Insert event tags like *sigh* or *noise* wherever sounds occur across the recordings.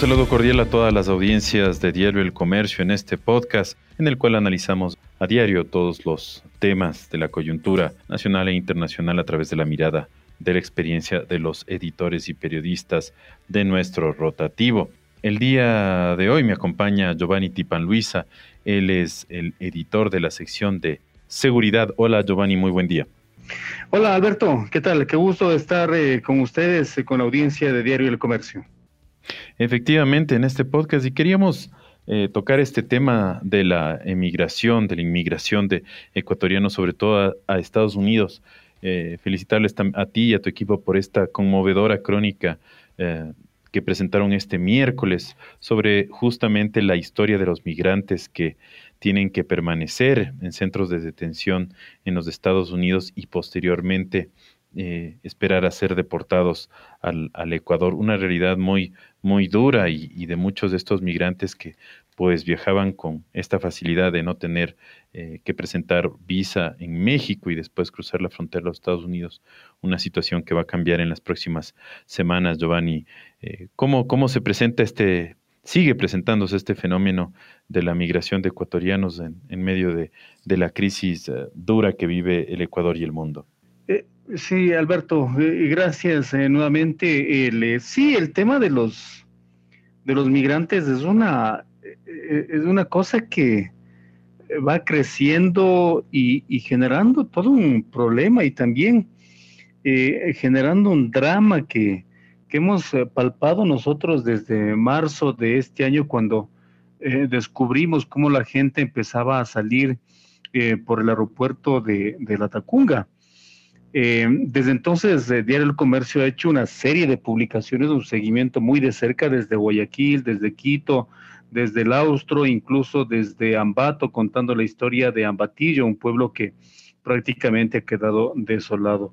saludo cordial a todas las audiencias de Diario El Comercio en este podcast en el cual analizamos a diario todos los temas de la coyuntura nacional e internacional a través de la mirada de la experiencia de los editores y periodistas de nuestro rotativo. El día de hoy me acompaña Giovanni Tipan Luisa, él es el editor de la sección de seguridad. Hola Giovanni, muy buen día. Hola Alberto, ¿qué tal? Qué gusto estar eh, con ustedes, eh, con la audiencia de Diario El Comercio. Efectivamente, en este podcast y queríamos eh, tocar este tema de la emigración, de la inmigración de ecuatorianos, sobre todo a, Estados Unidos. Eh, felicitarles a ti y a tu equipo por esta conmovedora crónica eh, que presentaron este miércoles sobre justamente la historia de los migrantes que tienen que permanecer en centros de detención en los Estados Unidos y posteriormente eh, esperar a ser deportados al, Ecuador. Una realidad muy, muy dura y, de muchos de estos migrantes que pues viajaban con esta facilidad de no tener eh, que presentar visa en México y después cruzar la frontera a los Estados Unidos, una situación que va a cambiar en las próximas semanas, Giovanni. Eh, ¿cómo, ¿Cómo se presenta este, sigue presentándose este fenómeno de la migración de ecuatorianos en, en medio de, de la crisis dura que vive el Ecuador y el mundo? Sí, Alberto, eh, gracias eh, nuevamente. Eh, sí, el tema de los de los migrantes es una es una cosa que va creciendo y, generando todo un problema y también generando un drama que, que hemos palpado nosotros desde marzo de este año cuando descubrimos cómo la gente empezaba a salir por el aeropuerto de, de La Tacunga. Eh, desde entonces, eh, Diario El Comercio ha hecho una serie de publicaciones, un seguimiento muy de cerca desde Guayaquil, desde Quito, desde el Austro, incluso desde Ambato, contando la historia de Ambatillo, un pueblo que prácticamente ha quedado desolado.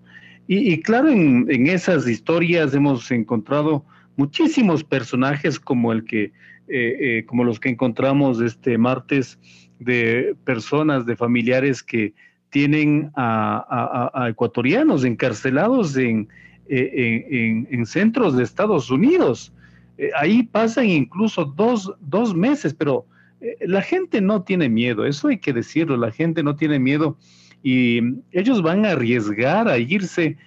Y, claro, en, esas historias hemos encontrado muchísimos personajes como el que, eh, como los que encontramos este martes, de personas, de familiares que tienen a, ecuatorianos encarcelados en, eh, en, centros de Estados Unidos. Eh, ahí pasan incluso dos, dos meses, pero eh, la gente no tiene miedo, eso hay que decirlo, la gente no tiene miedo y ellos van a arriesgar a irse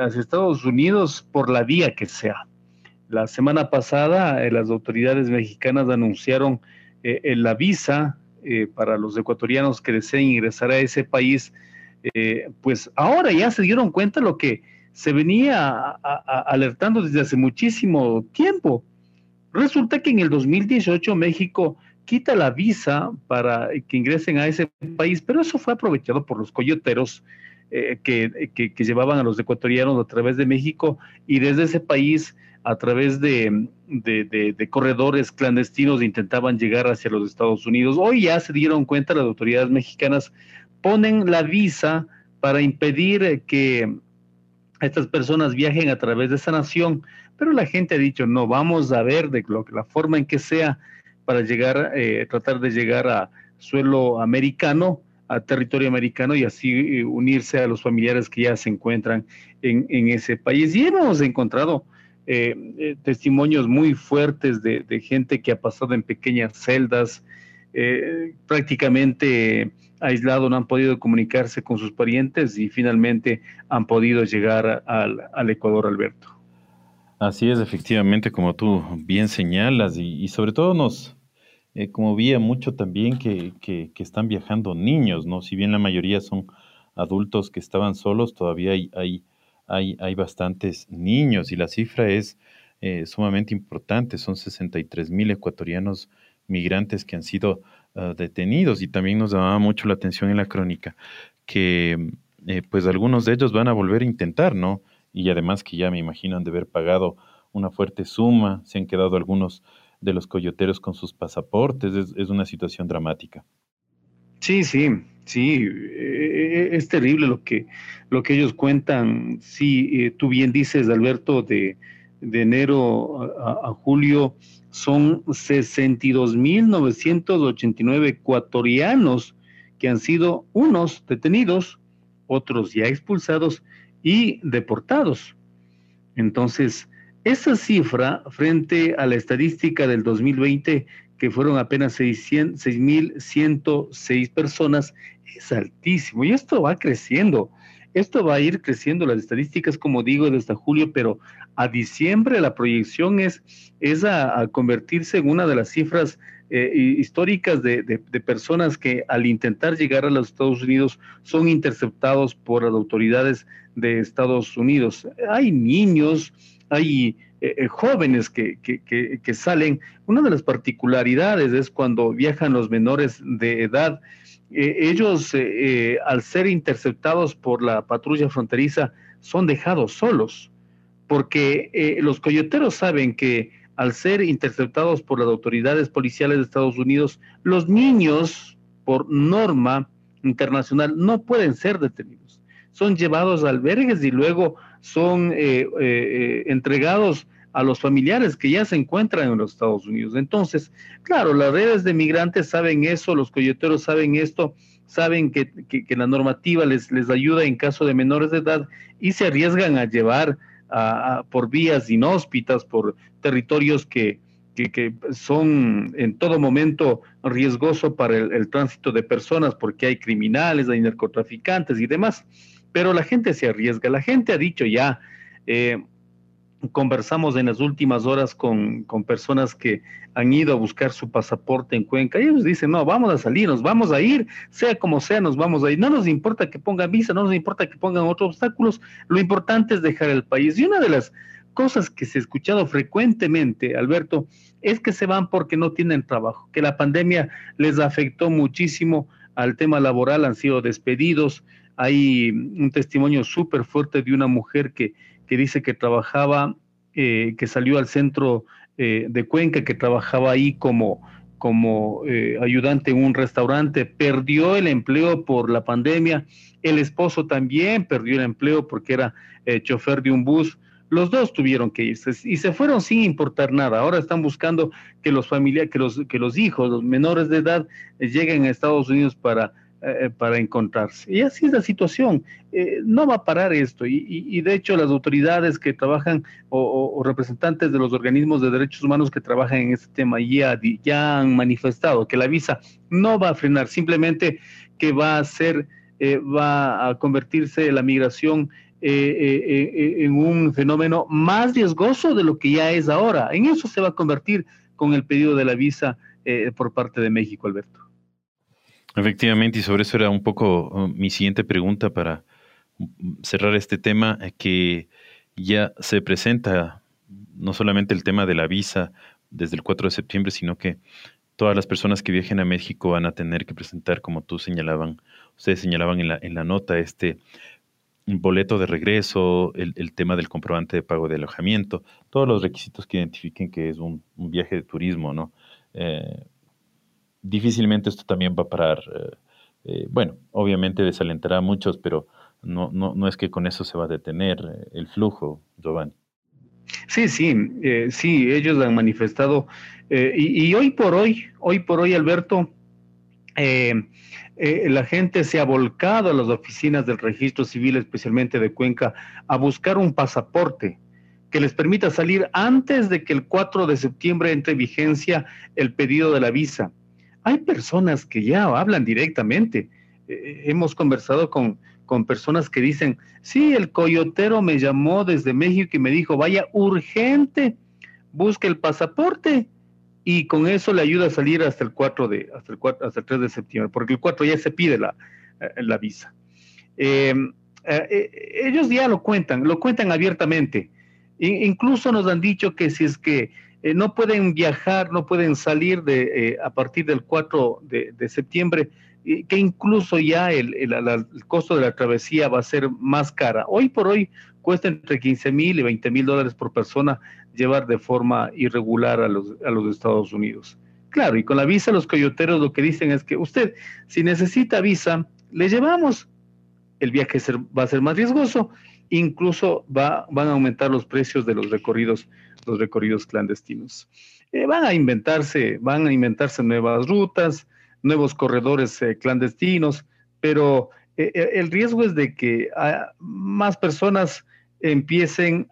hacia Estados Unidos por la vía que sea. La semana pasada las autoridades mexicanas anunciaron la visa eh, para los ecuatorianos que deseen ingresar a ese país, eh, pues ahora ya se dieron cuenta lo que se venía alertando desde hace muchísimo tiempo. Resulta que en el 2018 México quita la visa para que ingresen a ese país, pero eso fue aprovechado por los coyoteros eh, que, que, llevaban a los ecuatorianos a través de México y desde ese país a través de, corredores clandestinos intentaban llegar hacia los Estados Unidos. Hoy ya se dieron cuenta las autoridades mexicanas, ponen la visa para impedir que estas personas viajen a través de esa nación, pero la gente ha dicho, no, vamos a ver de lo, la forma en que sea para llegar, eh, tratar de llegar a suelo americano, a territorio americano y así eh, unirse a los familiares que ya se encuentran en, en ese país. Y hemos encontrado eh, eh, testimonios muy fuertes de, gente que ha pasado en pequeñas celdas, eh, prácticamente aislado, no han podido comunicarse con sus parientes y finalmente han podido llegar al, Ecuador, Alberto. Así es, efectivamente, como tú bien señalas, y, sobre todo nos, como vía mucho también que, que, están viajando niños, ¿no? Si bien la mayoría son adultos que estaban solos, todavía hay, hay hay, hay bastantes niños y la cifra es eh, sumamente importante. Son 63 mil ecuatorianos migrantes que han sido ah, detenidos y también nos llamaba mucho la atención en la crónica que eh, pues algunos de ellos van a volver a intentar, ¿no? Y además que ya me imagino han de haber pagado una fuerte suma, se han quedado algunos de los coyoteros con sus pasaportes, es, es una situación dramática. Sí, sí, sí, eh, es terrible lo que, lo que ellos cuentan. Sí, eh, tú bien dices, Alberto, de, enero a, julio son 62.989 ecuatorianos que han sido unos detenidos, otros ya expulsados y deportados. Entonces, Esa cifra frente a la estadística del 2020, que fueron apenas 6.106 personas, es altísimo y esto va creciendo. Esto va a ir creciendo, las estadísticas, como digo, desde julio, pero a diciembre la proyección es, es a, convertirse en una de las cifras eh, históricas de, personas que al intentar llegar a los Estados Unidos son interceptados por las autoridades de Estados Unidos. Hay niños, hay eh, eh, jóvenes que, que, salen. Una de las particularidades es cuando viajan los menores de edad. Eh, ellos, al ser interceptados por la patrulla fronteriza, son dejados solos, porque los coyoteros saben que al ser interceptados por las autoridades policiales de Estados Unidos, los niños, por norma internacional, no pueden ser detenidos. Son llevados a albergues y luego son eh, eh, eh, entregados a los familiares que ya se encuentran en los Estados Unidos. Entonces, claro, las redes de migrantes saben eso, los coyoteros saben esto, saben que, la normativa les, les ayuda en caso de menores de edad y se arriesgan a llevar por vías inhóspitas, por territorios que, que, son en todo momento riesgoso para el, tránsito de personas porque hay criminales, hay narcotraficantes y demás pero la gente se arriesga. La gente ha dicho ya, eh, conversamos en las últimas horas con, personas que han ido a buscar su pasaporte en Cuenca y ellos dicen, no, vamos a salir, nos vamos a ir, sea como sea, nos vamos a ir. No nos importa que pongan visa, no nos importa que pongan otros obstáculos, lo importante es dejar el país. Y una de las cosas que se ha escuchado frecuentemente, Alberto, es que se van porque no tienen trabajo, que la pandemia les afectó muchísimo al tema laboral, han sido despedidos, hay un testimonio súper fuerte de una mujer que, dice que trabajaba, eh, que salió al centro eh, de Cuenca, que trabajaba ahí como, como eh, ayudante en un restaurante, perdió el empleo por la pandemia, el esposo también perdió el empleo porque era chofer de un bus, los dos tuvieron que irse y se fueron sin importar nada. Ahora están buscando que los familiares, que los, que los hijos, los menores de edad, lleguen a Estados Unidos para eh, eh, para encontrarse. Y así es la situación. Eh, no va a parar esto. Y, de hecho las autoridades que trabajan o, representantes de los organismos de derechos humanos que trabajan en este tema ya, ya han manifestado que la visa no va a frenar, simplemente que va a ser, va a convertirse la migración en un fenómeno más riesgoso de lo que ya es ahora. En eso se va a convertir con el pedido de la visa por parte de México, Alberto. Efectivamente, y sobre eso era un poco uh, mi siguiente pregunta para mm, cerrar este tema, eh, que ya se presenta no solamente el tema de la visa desde el 4 de septiembre, sino que todas las personas que viajen a México van a tener que presentar, como tú señalaban, ustedes señalaban en la, en la nota, este boleto de regreso, el, tema del comprobante de pago de alojamiento, todos los requisitos que identifiquen que es un, viaje de turismo, ¿no? Eh, difícilmente esto también va a parar. Eh, eh, bueno, obviamente desalentará a muchos, pero no, no, no es que con eso se va a detener eh, el flujo, Giovanni. Sí, sí, sí, ellos han manifestado. Y, hoy por hoy, hoy por hoy, Alberto, la gente se ha volcado a las oficinas del registro civil, especialmente de Cuenca, a buscar un pasaporte que les permita salir antes de que el 4 de septiembre entre vigencia el pedido de la visa. Hay personas que ya hablan directamente. Eh, hemos conversado con, con personas que dicen, sí, el coyotero me llamó desde México y me dijo, vaya urgente, busque el pasaporte y con eso le ayuda a salir hasta el 4 de, hasta el, 4, hasta el 3 de septiembre, porque el 4 ya se pide la, eh, la visa. Em, eh, ellos ya lo cuentan, lo cuentan abiertamente. incluso nos han dicho que si es que eh, no pueden viajar, no pueden salir de, eh, a partir del 4 de, septiembre, que incluso ya el, costo de la travesía va a ser más cara. Hoy por hoy cuesta entre 15 mil y 20 mil dólares por persona llevar de forma irregular a los, a los Estados Unidos. Claro, y con la visa los coyoteros lo que dicen es que usted, si necesita visa, le llevamos. El viaje va a ser más riesgoso, incluso va, van a aumentar los precios de los recorridos los recorridos clandestinos. Eh, van a inventarse, van a inventarse nuevas rutas, nuevos corredores eh, clandestinos, pero eh, el riesgo es de que ah, más personas empiecen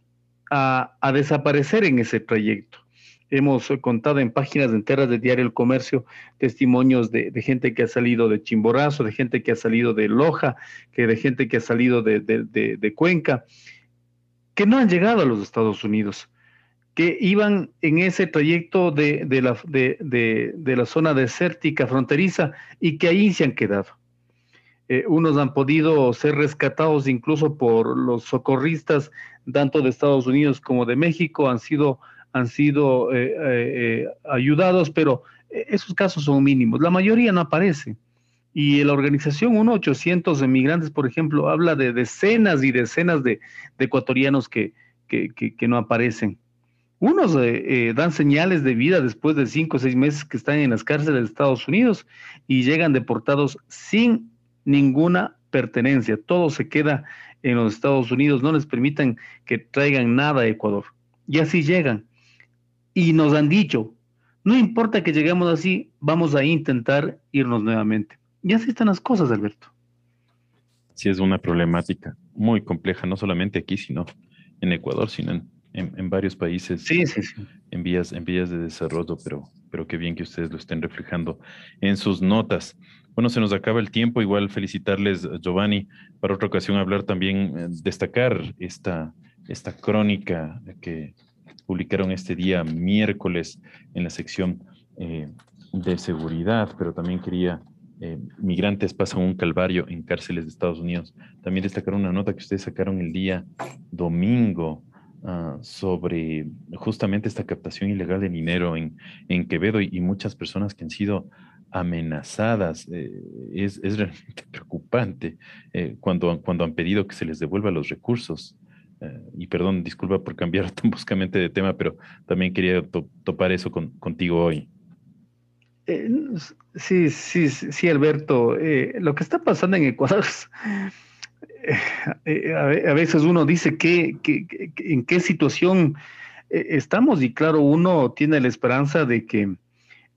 a, desaparecer en ese trayecto. Hemos contado en páginas enteras de Diario El Comercio testimonios de, gente que ha salido de Chimborazo, de gente que ha salido de Loja, que de gente que ha salido de, Cuenca, que no han llegado a los Estados Unidos, que iban en ese trayecto de, la, zona desértica fronteriza y que ahí se han quedado. Eh, unos han podido ser rescatados incluso por los socorristas, tanto de Estados Unidos como de México, han sido, han sido eh, eh, ayudados, pero esos casos son mínimos. La mayoría no aparece. Y la organización 1-800 Emigrantes, por ejemplo, habla de decenas y decenas de, ecuatorianos que, que, no aparecen. Unos dan señales de vida después de cinco o seis meses que están en las cárceles de Estados Unidos y llegan deportados sin ninguna pertenencia, todo se queda en los Estados Unidos, no les permitan que traigan nada a Ecuador. Y así llegan. Y nos han dicho, no importa que lleguemos así, vamos a intentar irnos nuevamente. Y así están las cosas, Alberto. Sí, es una problemática muy compleja, no solamente aquí, sino en Ecuador, sino en, varios países sí, sí, sí. En, vías, en vías de desarrollo, pero, pero qué bien que ustedes lo estén reflejando en sus notas. Bueno, se nos acaba el tiempo. Igual felicitarles, Giovanni, para otra ocasión hablar también, eh, destacar esta, esta crónica que publicaron este día miércoles en la sección eh, de seguridad, pero también quería, eh, migrantes pasan un calvario en cárceles de Estados Unidos. También destacar una nota que ustedes sacaron el día domingo ah, sobre justamente esta captación ilegal de dinero en, en Quevedo y, muchas personas que han sido amenazadas. Eh, es, realmente *laughs* preocupante cuando, cuando han pedido que se les devuelva los recursos. Eh, y perdón, disculpa por cambiar *laughs* tan bruscamente de tema, pero también quería topar eso contigo hoy. sí, sí, sí, Alberto. lo que está pasando en Ecuador, *laughs* a veces uno dice que, en qué situación estamos y claro, uno tiene la esperanza de que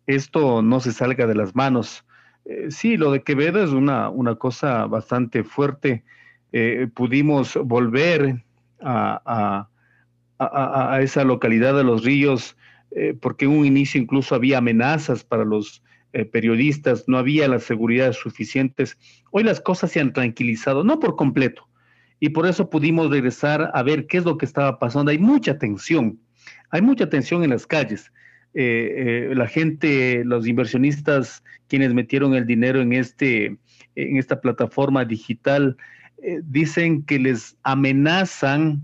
esto no se salga de las manos. Eh, sí, lo de Quevedo es una, una cosa bastante fuerte. Eh, pudimos volver a, esa localidad de Los Ríos eh, porque en un inicio incluso había amenazas para los periodistas, no había las seguridades suficientes. Hoy las cosas se han tranquilizado, no por completo, y por eso pudimos regresar a ver qué es lo que estaba pasando. Hay mucha tensión, hay mucha tensión en las calles. Eh, eh, la gente, los inversionistas, quienes metieron el dinero en, este, en esta plataforma digital, eh, dicen que les amenazan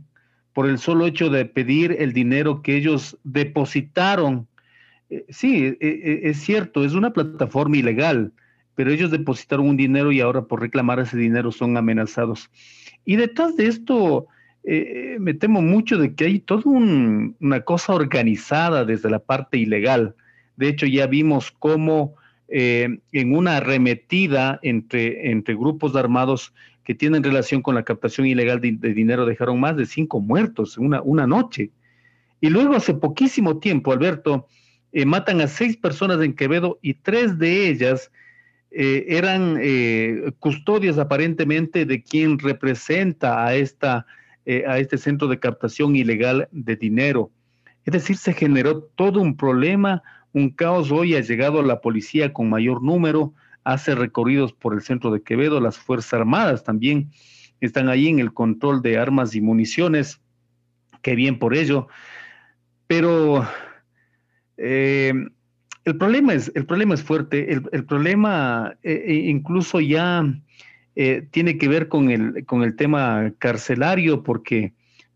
por el solo hecho de pedir el dinero que ellos depositaron. sí, es cierto, es una plataforma ilegal, pero ellos depositaron un dinero y ahora por reclamar ese dinero son amenazados. Y detrás de esto eh, me temo mucho de que hay toda una cosa organizada desde la parte ilegal. De hecho, ya vimos cómo eh, en una arremetida entre, entre grupos armados que tienen relación con la captación ilegal de, dinero dejaron más de cinco muertos en una, una noche. Y luego, hace poquísimo tiempo, Alberto, eh, matan a seis personas en Quevedo y tres de ellas eran custodias aparentemente de quien representa a esta eh, a este centro de captación ilegal de dinero. Es decir, se generó todo un problema, un caos. Hoy ha llegado la policía con mayor número, hace recorridos por el centro de Quevedo, las Fuerzas Armadas también están ahí en el control de armas y municiones. Qué bien por ello. Pero eh, el, problema es, el problema es fuerte. El, problema eh, incluso ya eh, tiene que ver con el, con el tema carcelario, porque,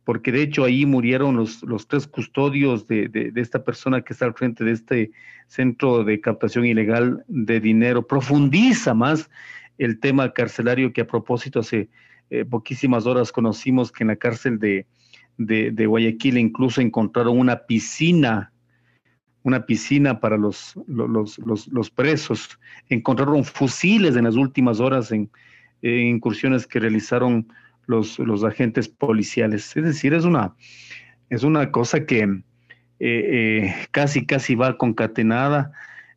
porque de hecho ahí murieron los, los tres custodios de, de, esta persona que está al frente de este centro de captación ilegal de dinero. Profundiza más el tema carcelario que a propósito hace eh, poquísimas horas conocimos que en la cárcel de, de, Guayaquil incluso encontraron una piscina una piscina para los, los, los, presos. Encontraron fusiles en las últimas horas en, incursiones que realizaron los, los, agentes policiales. Es decir, es una, es una cosa que eh, eh, casi, casi va concatenada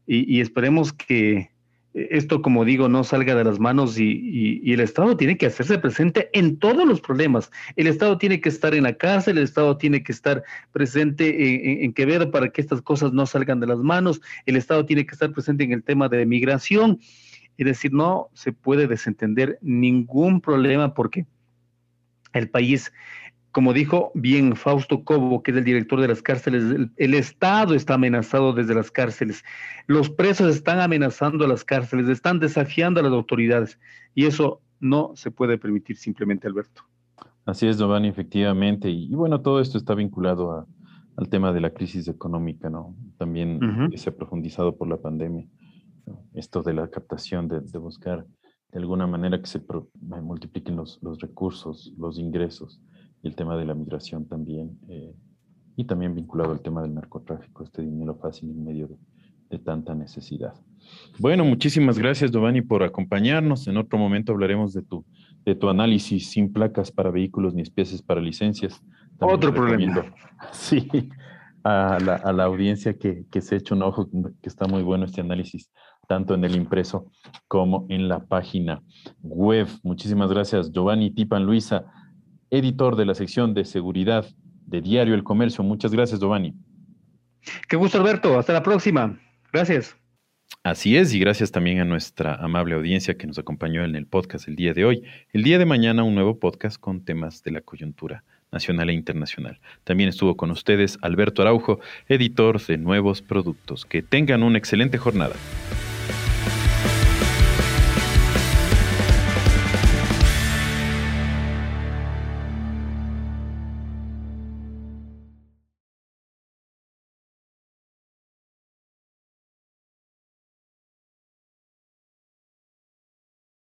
y, esperemos que, esto, como digo, no salga de las manos y, el Estado tiene que hacerse presente en todos los problemas. El Estado tiene que estar en la cárcel, el Estado tiene que estar presente en, Quevedo para que estas cosas no salgan de las manos, el Estado tiene que estar presente en el tema de migración. Es decir, no se puede desentender ningún problema porque el país como dijo bien Fausto Cobo, que es el director de las cárceles, el, Estado está amenazado desde las cárceles. Los presos están amenazando a las cárceles, están desafiando a las autoridades. Y eso no se puede permitir simplemente, Alberto. Así es, Giovanni, efectivamente. Y, bueno, todo esto está vinculado al tema de la crisis económica, ¿no? También se ha profundizado por la pandemia. Esto de la captación, de, buscar de alguna manera que se multipliquen los, los recursos, los ingresos y el tema de la migración también, eh, y también vinculado al tema del narcotráfico, este dinero fácil en medio de, tanta necesidad. Bueno, muchísimas gracias, Giovanni, por acompañarnos. En otro momento hablaremos de tu, de tu análisis sin placas para vehículos ni especies para licencias. otro problema. *laughs* Sí, a la, a la audiencia que, que se eche un ojo, que está muy bueno este análisis, tanto en el impreso como en la página web. Muchísimas gracias, Giovanni Tipan Luisa editor de la sección de seguridad de Diario El Comercio. Muchas gracias, Giovanni. Qué gusto, Alberto. Hasta la próxima. Gracias. Así es, y gracias también a nuestra amable audiencia que nos acompañó en el podcast el día de hoy. El día de mañana un nuevo podcast con temas de la coyuntura nacional e internacional. También estuvo con ustedes Alberto Araujo, editor de Nuevos Productos. Que tengan una excelente jornada.